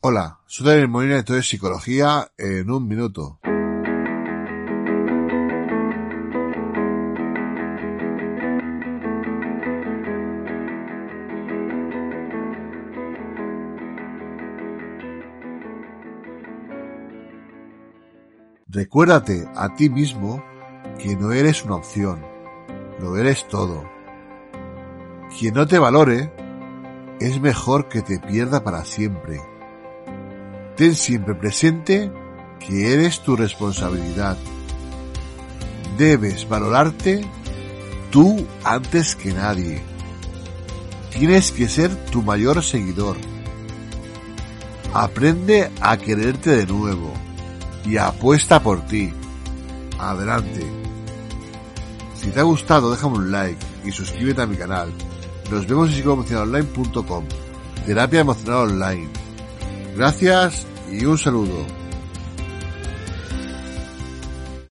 Hola, soy Daniel Molina y esto es Psicología en un minuto. Recuérdate a ti mismo que no eres una opción, lo eres todo. Quien no te valore es mejor que te pierda para siempre. Ten siempre presente que eres tu responsabilidad. Debes valorarte tú antes que nadie. Tienes que ser tu mayor seguidor. Aprende a quererte de nuevo y apuesta por ti. Adelante. Si te ha gustado, déjame un like y suscríbete a mi canal. Nos vemos en psicoemocionalonline.com. Terapia emocional online. Gracias y un saludo.